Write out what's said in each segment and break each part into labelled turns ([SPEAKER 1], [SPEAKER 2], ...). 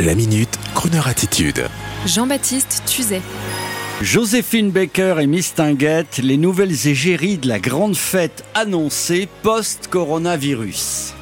[SPEAKER 1] La minute, Kroneur attitude.
[SPEAKER 2] Jean-Baptiste Tuzet.
[SPEAKER 3] Joséphine Baker et Miss Tinguette, les nouvelles égéries de la grande fête annoncée post-coronavirus.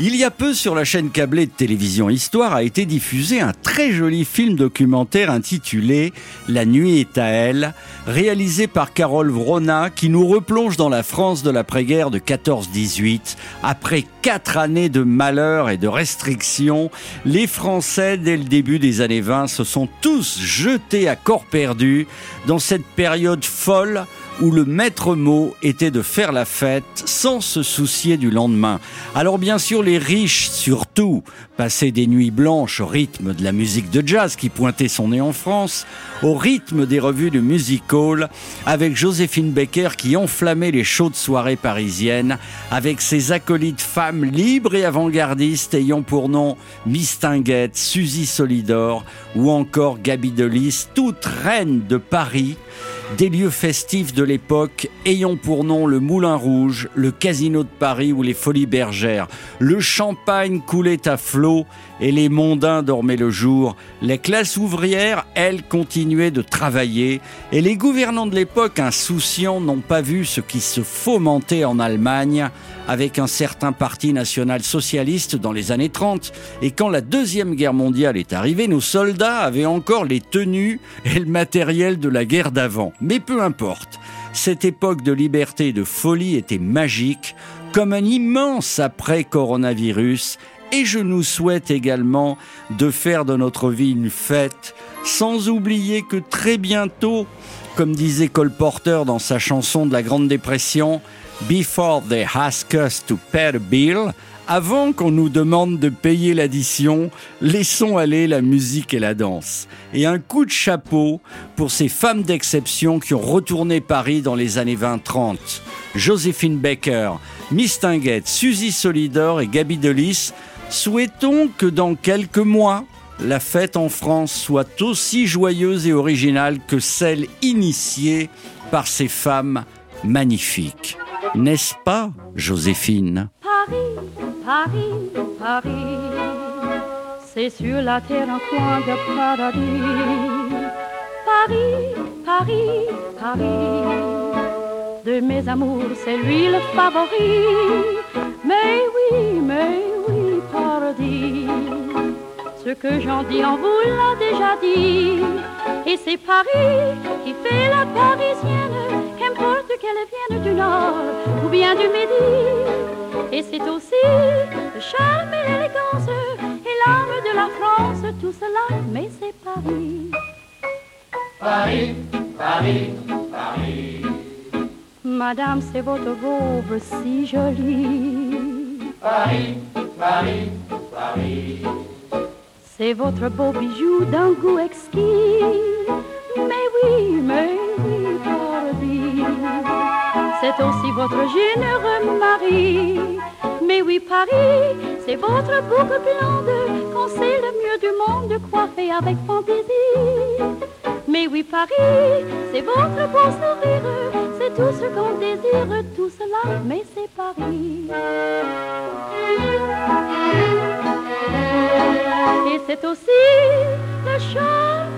[SPEAKER 3] Il y a peu sur la chaîne câblée de télévision Histoire a été diffusé un très joli film documentaire intitulé La nuit est à elle, réalisé par Carole Vrona qui nous replonge dans la France de l'après-guerre de 14-18. Après quatre années de malheur et de restrictions, les Français dès le début des années 20 se sont tous jetés à corps perdu dans cette période folle où le maître mot était de faire la fête sans se soucier du lendemain. Alors bien sûr, les riches, surtout, passaient des nuits blanches au rythme de la musique de jazz qui pointait son nez en France, au rythme des revues de music hall, avec Joséphine Baker qui enflammait les chaudes soirées parisiennes, avec ses acolytes femmes libres et avant-gardistes ayant pour nom Miss Tinguette, Suzy Solidor ou encore Gabi Delis, toutes reines de Paris, des lieux festifs de l'époque ayant pour nom le Moulin Rouge, le Casino de Paris ou les Folies Bergères. Le champagne coulait à flot et les mondains dormaient le jour. Les classes ouvrières, elles, continuaient de travailler et les gouvernants de l'époque, insouciants, n'ont pas vu ce qui se fomentait en Allemagne avec un certain parti national socialiste dans les années 30. Et quand la Deuxième Guerre mondiale est arrivée, nos soldats avaient encore les tenues et le matériel de la guerre d'avant. Mais peu importe, cette époque de liberté et de folie était magique, comme un immense après-coronavirus, et je nous souhaite également de faire de notre vie une fête, sans oublier que très bientôt, comme disait Cole Porter dans sa chanson de la Grande Dépression, Before they ask us to pay the bill, avant qu'on nous demande de payer l'addition, laissons aller la musique et la danse. Et un coup de chapeau pour ces femmes d'exception qui ont retourné Paris dans les années 20-30. Joséphine Baker, Miss Tinguette, Suzy Solidor et Gabi Delis. Souhaitons que dans quelques mois, la fête en France soit aussi joyeuse et originale que celle initiée par ces femmes magnifiques. N'est-ce pas, Joséphine?
[SPEAKER 4] Paris, Paris, c'est sur la terre un coin de paradis. Paris, Paris, Paris, de mes amours, c'est lui le favori. Mais oui, mais oui, paradis, ce que j'en dis en vous l'a déjà dit. Et c'est Paris qui fait la parisienne, qu'importe qu'elle vienne du nord ou bien du midi. Et c'est aussi le charme et l'élégance et l'âme de la France, tout cela, mais c'est Paris.
[SPEAKER 5] Paris, Paris, Paris.
[SPEAKER 4] Madame, c'est votre robe si jolie.
[SPEAKER 5] Paris, Paris, Paris.
[SPEAKER 4] C'est votre beau bijou d'un goût exquis. Mais oui, mais. C'est aussi votre généreux mari. Mais oui, Paris, c'est votre boucle blonde, qu'on sait le mieux du monde, coiffé avec fantaisie. Mais oui, Paris, c'est votre beau sourire, c'est tout ce qu'on désire, tout cela, mais c'est Paris. Et c'est aussi le charme